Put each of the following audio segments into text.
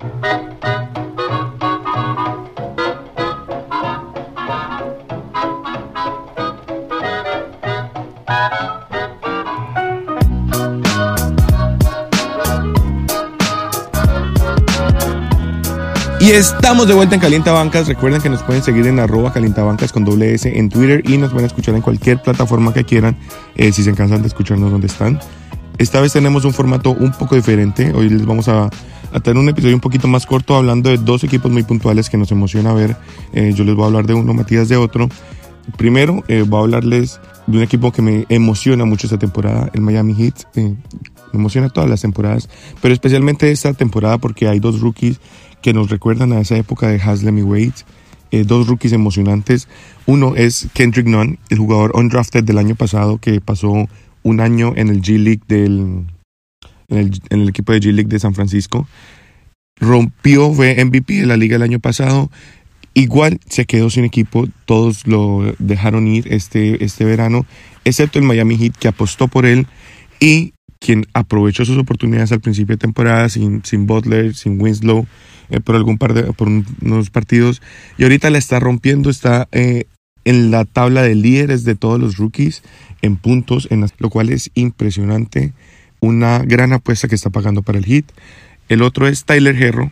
Y estamos de vuelta en Calienta Bancas. Recuerden que nos pueden seguir en arroba calientabancas con doble S en Twitter y nos pueden escuchar en cualquier plataforma que quieran eh, si se cansan de escucharnos donde están. Esta vez tenemos un formato un poco diferente. Hoy les vamos a, tener un episodio un poquito más corto hablando de dos equipos muy puntuales que nos emociona ver. Eh, yo les voy a hablar de uno, Matías de otro. Primero, eh, voy a hablarles de un equipo que me emociona mucho esta temporada, el Miami Heat. me emociona todas las temporadas, pero especialmente esta temporada porque hay dos rookies que nos recuerdan a esa época de Haslem y Wade. Eh, dos rookies emocionantes. Uno es Kendrick Nunn, el jugador undrafted del año pasado que pasó un año en el G League del en el, equipo de G League de San Francisco. Rompió, fue MVP de la liga el año pasado. Igual se quedó sin equipo, todos lo dejaron ir este, este verano, excepto el Miami Heat que apostó por él y quien aprovechó sus oportunidades al principio de temporada sin, sin Butler, sin Winslow, eh, por algún par de, por unos partidos y ahorita la está rompiendo, está eh, en la tabla de líderes de todos los rookies en puntos, en lo cual es impresionante, una gran apuesta que está pagando para el hit. El otro es Tyler Herro,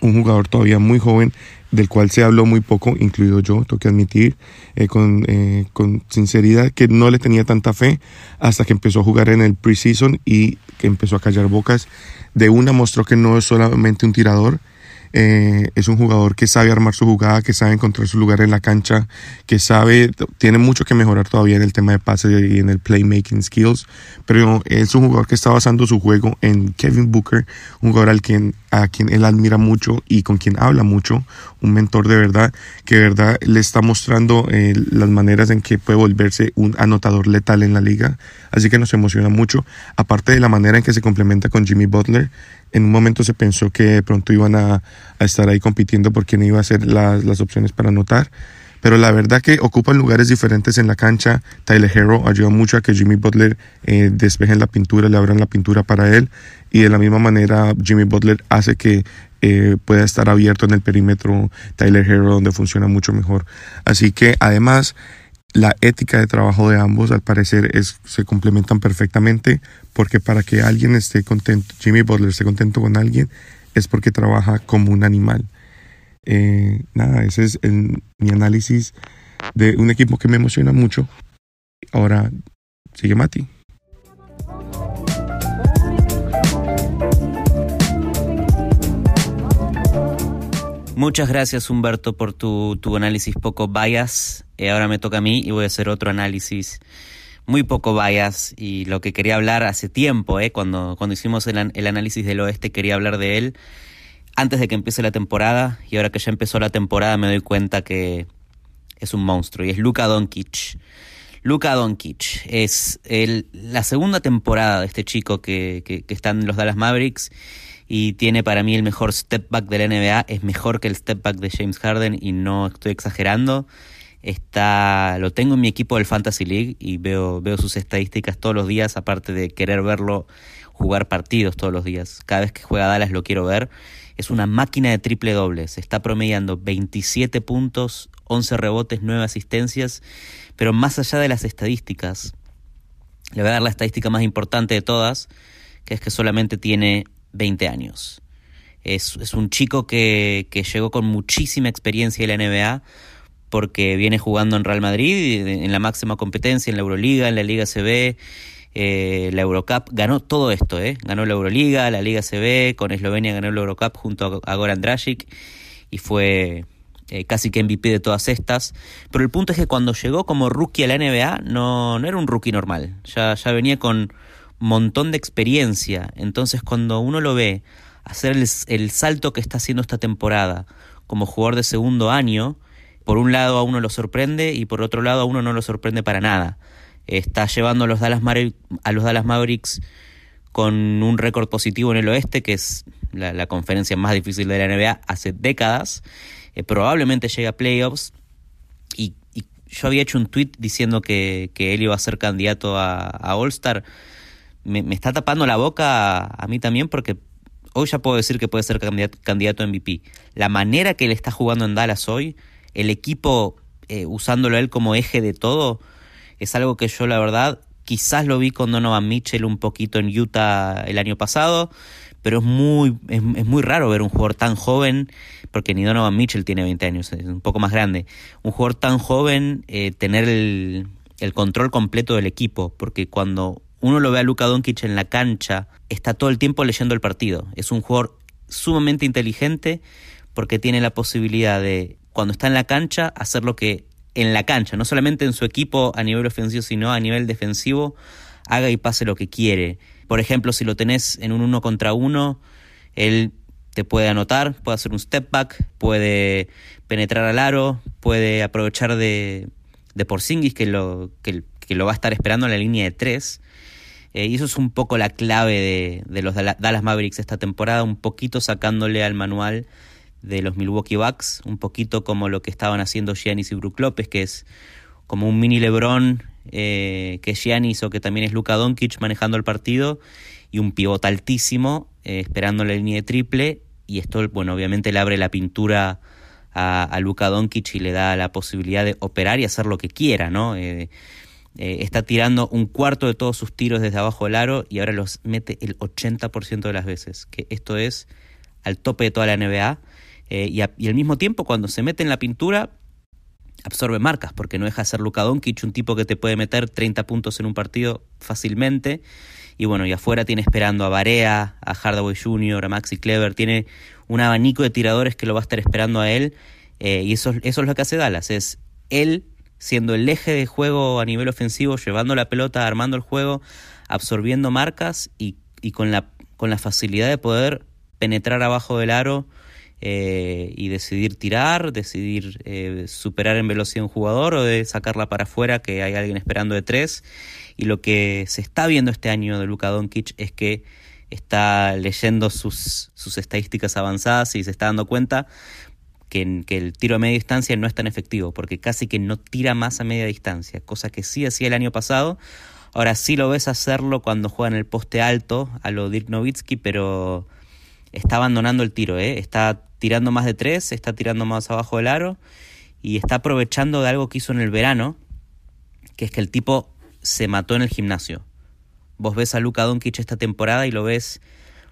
un jugador todavía muy joven del cual se habló muy poco, incluido yo, tengo que admitir eh, con, con, sinceridad que no le tenía tanta fe hasta que empezó a jugar en el preseason y que empezó a callar bocas de una mostró que no es solamente un tirador, eh, es un jugador que sabe armar su jugada, que sabe encontrar su lugar en la cancha, que sabe, tiene mucho que mejorar todavía en el tema de pases y en el playmaking skills, pero es un jugador que está basando su juego en Kevin Booker, un jugador al quien, a quien él admira mucho y con quien habla mucho, un mentor de verdad, que de verdad le está mostrando eh, las maneras en que puede volverse un anotador letal en la liga, así que nos emociona mucho, aparte de la manera en que se complementa con Jimmy Butler, en un momento se pensó que de pronto iban a, estar ahí compitiendo por quién iba a ser las, opciones para anotar. Pero la verdad que ocupan lugares diferentes en la cancha. Tyler Hero ayuda mucho a que Jimmy Butler eh, despeje la pintura, le abran la pintura para él. Y de la misma manera Jimmy Butler hace que eh, pueda estar abierto en el perímetro Tyler Hero donde funciona mucho mejor. Así que además la ética de trabajo de ambos al parecer es, se complementan perfectamente porque para que alguien esté contento, Jimmy Butler esté contento con alguien, es porque trabaja como un animal. Eh, nada, ese es mi análisis de un equipo que me emociona mucho. Ahora, sigue Mati. Muchas gracias Humberto por tu, tu análisis poco bias. Eh, ahora me toca a mí y voy a hacer otro análisis muy poco bias y lo que quería hablar hace tiempo, eh, cuando, cuando hicimos el, el análisis del oeste quería hablar de él antes de que empiece la temporada y ahora que ya empezó la temporada me doy cuenta que es un monstruo y es Luka Doncic. Luka Doncic es el, la segunda temporada de este chico que, que, que está en los Dallas Mavericks y tiene para mí el mejor step back de la NBA, es mejor que el step back de James Harden y no estoy exagerando. Está, lo tengo en mi equipo del Fantasy League y veo, veo sus estadísticas todos los días, aparte de querer verlo jugar partidos todos los días. Cada vez que juega Dallas lo quiero ver. Es una máquina de triple dobles. Está promediando 27 puntos, 11 rebotes, 9 asistencias. Pero más allá de las estadísticas, le voy a dar la estadística más importante de todas, que es que solamente tiene 20 años. Es, un chico que, que, llegó con muchísima experiencia en la NBA porque viene jugando en Real Madrid, en la máxima competencia, en la Euroliga, en la Liga CB, eh, la Eurocup. Ganó todo esto, ¿eh? Ganó la Euroliga, la Liga CB, con Eslovenia ganó la Eurocup junto a Goran Dragic y fue eh, casi que MVP de todas estas. Pero el punto es que cuando llegó como rookie a la NBA no, no era un rookie normal, ya, ya venía con montón de experiencia. Entonces cuando uno lo ve hacer el, salto que está haciendo esta temporada como jugador de segundo año, por un lado a uno lo sorprende y por otro lado a uno no lo sorprende para nada. Está llevando a los Dallas, a los Dallas Mavericks con un récord positivo en el oeste, que es la, conferencia más difícil de la NBA hace décadas. Eh, probablemente llegue a playoffs. Y, yo había hecho un tweet diciendo que, él iba a ser candidato a, a All-Star me, está tapando la boca a, mí también porque hoy ya puedo decir que puede ser candidato, a MVP. La manera que él está jugando en Dallas hoy, el equipo eh, usándolo a él como eje de todo, es algo que yo la verdad quizás lo vi con Donovan Mitchell un poquito en Utah el año pasado, pero es muy, es, muy raro ver un jugador tan joven, porque ni Donovan Mitchell tiene 20 años, es un poco más grande, un jugador tan joven eh, tener el, el control completo del equipo, porque cuando uno lo ve a Luka Doncic en la cancha, está todo el tiempo leyendo el partido. Es un jugador sumamente inteligente porque tiene la posibilidad de, cuando está en la cancha, hacer lo que en la cancha, no solamente en su equipo a nivel ofensivo, sino a nivel defensivo, haga y pase lo que quiere. Por ejemplo, si lo tenés en un uno contra uno, él te puede anotar, puede hacer un step back, puede penetrar al aro, puede aprovechar de, de Porzingis que lo, que, lo va a estar esperando en la línea de tres. Eh, y eso es un poco la clave de, los Dallas Mavericks esta temporada, un poquito sacándole al manual de los Milwaukee Bucks, un poquito como lo que estaban haciendo Giannis y Brook López, que es como un mini LeBron, eh, que es Giannis o que también es Luka Doncic manejando el partido, y un pivot altísimo eh, esperando la línea de triple, y esto, bueno, obviamente le abre la pintura a, a Luka Doncic y le da la posibilidad de operar y hacer lo que quiera, ¿no? Eh, está tirando un cuarto de todos sus tiros desde abajo del aro y ahora los mete el 80% de las veces, que esto es al tope de toda la NBA. Eh, y, al mismo tiempo, cuando se mete en la pintura, absorbe marcas, porque no deja de ser Luka Doncic, un tipo que te puede meter 30 puntos en un partido fácilmente. Y bueno, y afuera tiene esperando a Barea, a Hardaway Jr., a Maxi Clever, tiene un abanico de tiradores que lo va a estar esperando a él. Eh, y eso, eso es lo que hace Dallas, es él siendo el eje de juego a nivel ofensivo, llevando la pelota, armando el juego, absorbiendo marcas y, con, la, con la facilidad de poder penetrar abajo del aro eh, y decidir tirar, decidir eh, superar en velocidad un jugador o de sacarla para afuera que hay alguien esperando de tres. Y lo que se está viendo este año de Luka Doncic es que está leyendo sus, sus estadísticas avanzadas y se está dando cuenta que, el tiro a media distancia no es tan efectivo, porque casi que no tira más a media distancia, cosa que sí hacía el año pasado. Ahora sí lo ves hacerlo cuando juega en el poste alto a lo Dirk Nowitzki, pero está abandonando el tiro, ¿eh? está tirando más de tres, está tirando más abajo del aro y está aprovechando de algo que hizo en el verano, que es que el tipo se mató en el gimnasio. Vos ves a Luka Doncic esta temporada y lo ves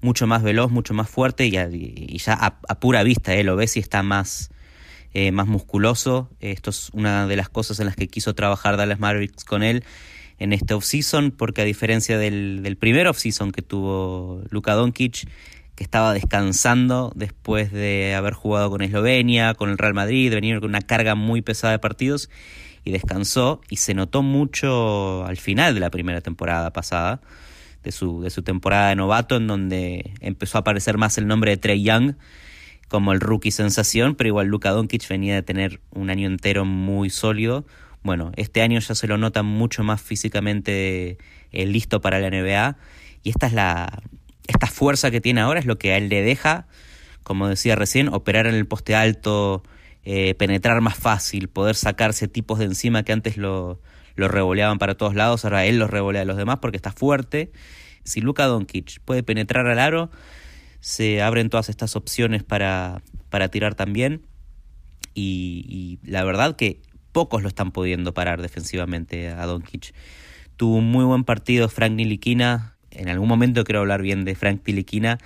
mucho más veloz, mucho más fuerte y, ya a, pura vista eh, lo ves y está más, eh, más musculoso. Esto es una de las cosas en las que quiso trabajar Dallas Mavericks con él en este offseason, porque a diferencia del, del primer offseason que tuvo Luka Doncic, estaba descansando después de haber jugado con Eslovenia, con el Real Madrid, venir con una carga muy pesada de partidos, y descansó, y se notó mucho al final de la primera temporada pasada de su, de su temporada de novato, en donde empezó a aparecer más el nombre de Trey Young como el rookie sensación, pero igual Luka Doncic venía de tener un año entero muy sólido. Bueno, este año ya se lo nota mucho más físicamente eh, listo para la NBA y esta es la esta fuerza que tiene ahora es lo que a él le deja, como decía recién, operar en el poste alto, eh, penetrar más fácil, poder sacarse tipos de encima que antes lo, lo revoleaban para todos lados, ahora él los revolea a los demás porque está fuerte. Si Luka Doncic puede penetrar al aro, se abren todas estas opciones para, para tirar también. Y, la verdad que pocos lo están pudiendo parar defensivamente a Doncic. Tuvo un muy buen partido Frank Niliquina. En algún momento quiero hablar bien de Frank Niliquina,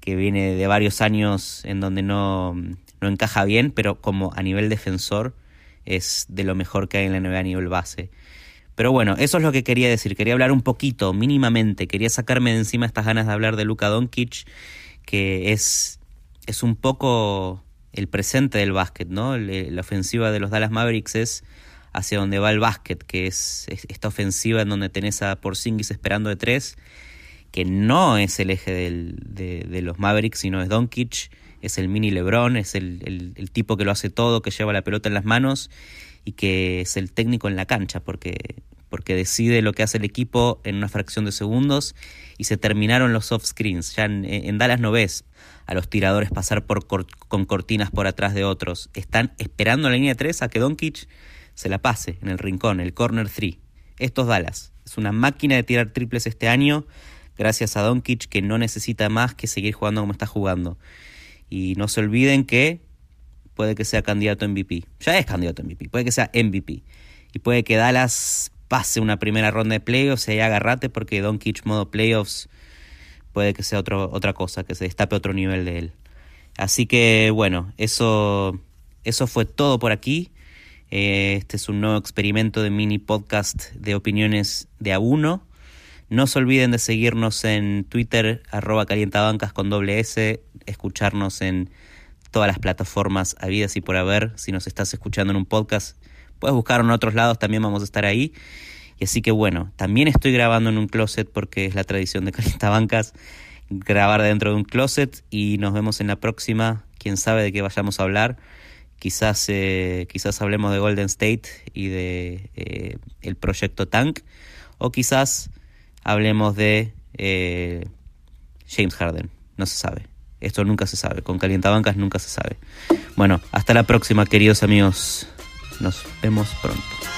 que viene de varios años en donde no, no encaja bien, pero como a nivel defensor es de lo mejor que hay en la NBA a nivel base. Pero bueno, eso es lo que quería decir. Quería hablar un poquito, mínimamente. Quería sacarme de encima estas ganas de hablar de Luka Doncic, que es, es un poco el presente del básquet, ¿no? La ofensiva de los Dallas Mavericks es hacia donde va el básquet, que es esta ofensiva en donde tenés a Porzingis esperando de tres, que no es el eje del, de, de, los Mavericks, sino es Doncic es el mini Lebron, es el, tipo que lo hace todo, que lleva la pelota en las manos y que es el técnico en la cancha, porque, porque decide lo que hace el equipo en una fracción de segundos y se terminaron los soft screens. Ya en, Dallas no ves a los tiradores pasar por con cortinas por atrás de otros. Están esperando la línea 3 a que Doncic se la pase en el rincón, el corner 3. Esto es Dallas. Es una máquina de tirar triples este año gracias a Doncic que no necesita más que seguir jugando como está jugando. Y no se olviden que puede que sea candidato a MVP. Ya es candidato a MVP, puede que sea MVP. Y puede que Dallas pase una primera ronda de playoffs y agarrate porque Doncic modo playoffs puede que sea otra cosa, que se destape otro nivel de él. Así que bueno, eso, eso fue todo por aquí. Eh, este es un nuevo experimento de mini podcast de opiniones de a uno. No se olviden de seguirnos en Twitter, arroba calientabancas con doble S, escucharnos en todas las plataformas habidas y por haber. Si nos estás escuchando en un podcast, puedes buscarlo en otros lados, también vamos a estar ahí. Y así que bueno, también estoy grabando en un closet porque es la tradición de Calientabancas grabar dentro de un closet y nos vemos en la próxima. Quién sabe de qué vayamos a hablar. Quizás, eh, quizás hablemos de Golden State y de eh, el proyecto Tank. O quizás hablemos de eh, James Harden. No se sabe. Esto nunca se sabe. Con Calientabancas nunca se sabe. Bueno, hasta la próxima, queridos amigos. Nos vemos pronto.